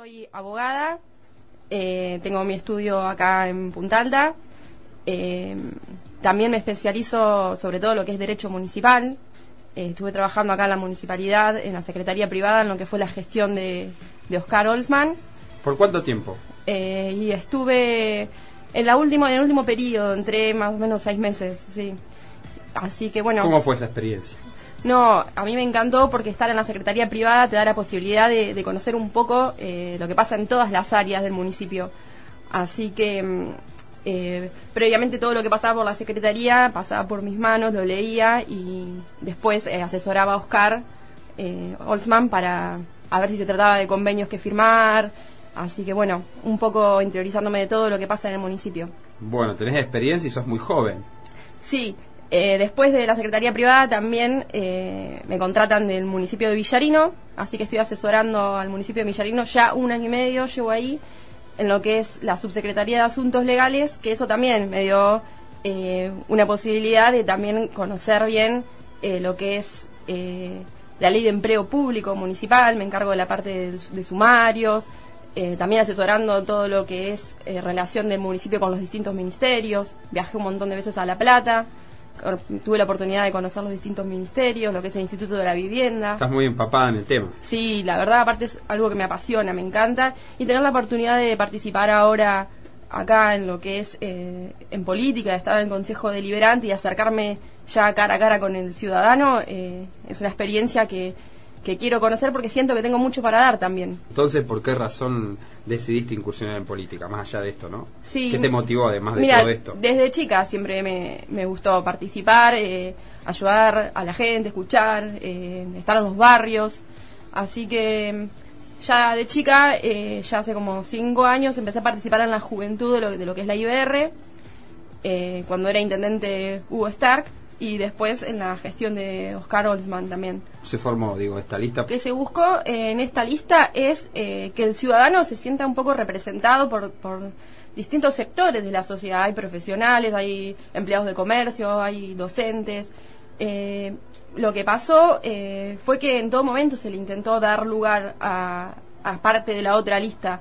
Soy abogada, eh, tengo mi estudio acá en Punta Alta. Eh, también me especializo sobre todo lo que es derecho municipal. Eh, estuve trabajando acá en la municipalidad, en la secretaría privada, en lo que fue la gestión de, de Oscar Olsman. ¿Por cuánto tiempo? Eh, y estuve en, la último, en el último periodo, entré más o menos seis meses, sí. Así que bueno. ¿Cómo fue esa experiencia? No, a mí me encantó porque estar en la Secretaría Privada te da la posibilidad de, de conocer un poco eh, lo que pasa en todas las áreas del municipio. Así que mm, eh, previamente todo lo que pasaba por la Secretaría pasaba por mis manos, lo leía y después eh, asesoraba a Oscar eh, Olsman para a ver si se trataba de convenios que firmar. Así que bueno, un poco interiorizándome de todo lo que pasa en el municipio. Bueno, tenés experiencia y sos muy joven. Sí, eh, después de la Secretaría Privada también eh, me contratan del municipio de Villarino, así que estoy asesorando al municipio de Villarino. Ya un año y medio, llevo ahí, en lo que es la Subsecretaría de Asuntos Legales, que eso también me dio eh, una posibilidad de también conocer bien eh, lo que es eh, la ley de empleo público municipal, me encargo de la parte de, sumarios, eh, también asesorando todo lo que es relación del municipio con los distintos ministerios, viajé un montón de veces a La Plata, tuve la oportunidad de conocer los distintos ministerios, lo que es el Instituto de la Vivienda. Estás muy empapada en el tema. Sí, la verdad, aparte es algo que me apasiona, me encanta. Y tener la oportunidad de participar ahora acá en lo que es eh, en política, de estar en el Consejo Deliberante y acercarme ya cara a cara con el ciudadano, eh, es una experiencia que, que quiero conocer porque siento que tengo mucho para dar también. Entonces, ¿por qué razón decidiste incursionar en política, más allá de esto, no? Sí. ¿Qué te motivó además de Mira, todo esto? desde chica siempre me, me gustó participar, eh, ayudar a la gente, escuchar, eh, estar en los barrios. Así que mm, ya de chica, eh, ya hace como cinco años, empecé a participar en la juventud de lo, de lo que es la IBR, eh, cuando era intendente Hugo Stark, y después en la gestión de Oscar Olsman también. Se formó, digo, esta lista. Lo que se buscó eh, en esta lista es eh, que el ciudadano se sienta un poco representado por, por distintos sectores de la sociedad. Hay profesionales, hay empleados de comercio, hay docentes. Eh, lo que pasó fue que en todo momento se le intentó dar lugar a, a parte de la otra lista.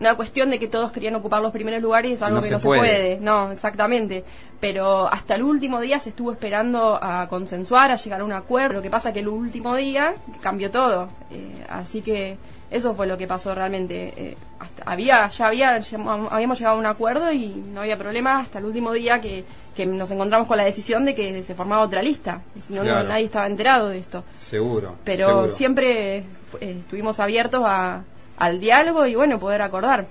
Una cuestión de que todos querían ocupar los primeros lugares es algo No que se no puede. se puede. No, exactamente. Pero hasta el último día se estuvo esperando a consensuar, a llegar a un acuerdo. Lo que pasa que el último día cambió todo. Eh, así que eso fue lo que pasó realmente. Eh, hasta había, ya había, ya habíamos llegado a un acuerdo y no había problema hasta el último día que, que nos encontramos con la decisión de que se formaba otra lista. Si no, no- Claro. nadie estaba enterado de esto. Seguro. Pero seguro. siempre eh, estuvimos abiertos a, al diálogo y bueno, poder acordar.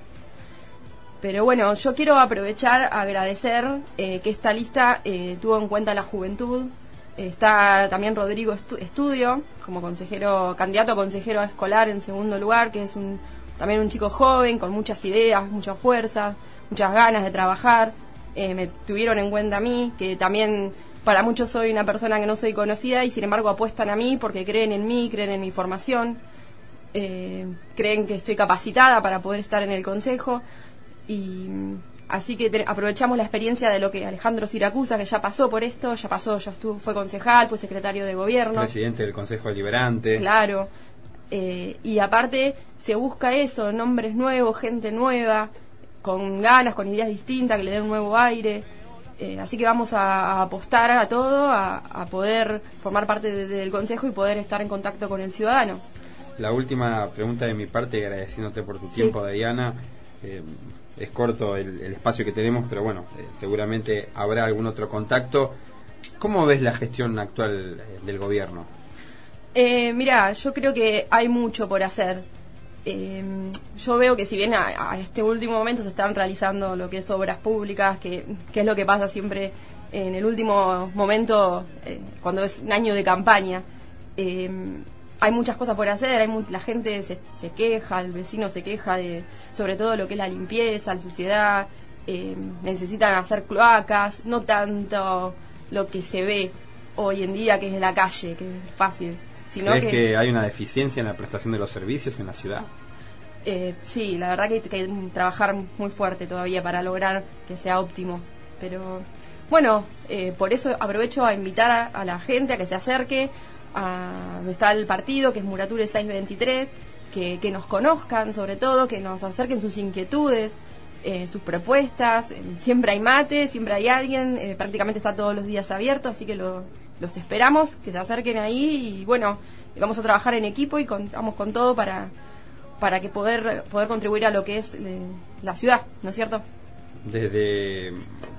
Pero bueno, yo quiero aprovechar, agradecer eh, que esta lista eh, tuvo en cuenta la juventud. Está también Rodrigo Estu- Estudio, como consejero, candidato a consejero escolar en segundo lugar, que es un, también un chico joven, con muchas ideas, mucha fuerza, muchas ganas de trabajar. Eh, me tuvieron en cuenta a mí, que también para muchos soy una persona que no soy conocida y sin embargo apuestan a mí porque creen en mí, creen en mi formación, eh, creen que estoy capacitada para poder estar en el consejo y mm, así que te- aprovechamos la experiencia de lo que Alejandro Siracusa, que ya pasó por esto, ya pasó, ya estuvo, fue concejal, fue secretario de gobierno. Presidente del Consejo Deliberante. Claro. Eh, y aparte se busca eso, nombres nuevos, gente nueva, con ganas, con ideas distintas, que le den un nuevo aire. Eh, así que vamos a, a apostar a todo, a, a poder formar parte de- del Consejo y poder estar en contacto con el ciudadano. La última pregunta de mi parte, agradeciéndote por tu Sí. tiempo, Diana. Eh, es corto el, el espacio que tenemos, pero bueno, eh, seguramente habrá algún otro contacto. ¿Cómo ves la gestión actual eh, del gobierno? Eh, mira, yo creo que hay mucho por hacer. Eh, yo veo que si bien a, a este último momento se están realizando lo que es obras públicas, que, que es lo que pasa siempre en el último momento, eh, cuando es un año de campaña, hay muchas cosas por hacer, hay la gente se, se, queja, el vecino se queja de sobre todo lo que es la limpieza, la suciedad, eh, necesitan hacer cloacas, no tanto lo que se ve hoy en día que es la calle, que es fácil. Sino ¿Crees que, hay una deficiencia en la prestación de los servicios en la ciudad? Eh, sí, la verdad que hay que trabajar muy fuerte todavía para lograr que sea óptimo. Pero bueno, eh, por eso aprovecho a invitar a, la gente a que se acerque a está el partido, que es Murature 623, que, que nos conozcan sobre todo, que nos acerquen sus inquietudes, eh, sus propuestas. Siempre hay mate, siempre hay alguien, prácticamente está todos los días abierto, así que lo, los esperamos, que se acerquen ahí y bueno, vamos a trabajar en equipo y contamos con todo para, para que poder, poder contribuir a lo que es eh, la ciudad, ¿no es cierto? Desde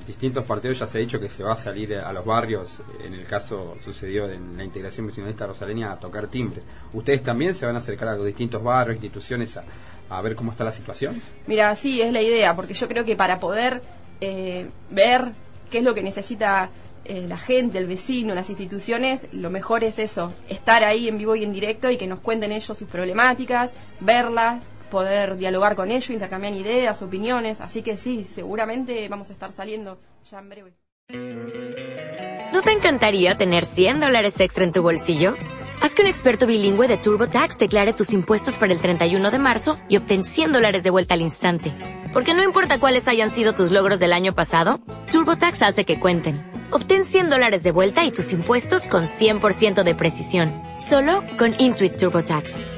distintos partidos ya se ha dicho que se va a salir a los barrios, en el caso sucedió en la integración vecinalista rosaleña, a tocar timbres. ¿Ustedes también se van a acercar a los distintos barrios, instituciones, a, a ver cómo está la situación? Mira, sí, es la idea, porque yo creo que para poder eh, ver qué es lo que necesita eh, la gente, el vecino, las instituciones, lo mejor es eso, estar ahí en vivo y en directo y que nos cuenten ellos sus problemáticas, verlas, poder dialogar con ellos, intercambiar ideas, opiniones. Así que sí, seguramente vamos a estar saliendo ya en breve. ¿No te encantaría tener 100 dólares extra en tu bolsillo? Haz que un experto bilingüe de TurboTax declare tus impuestos para el 31 de marzo y obtén 100 dólares de vuelta al instante. Porque no importa cuáles hayan sido tus logros del año pasado, TurboTax hace que cuenten Obtén 100 dólares de vuelta y tus impuestos con 100% de precisión. Solo con Intuit TurboTax.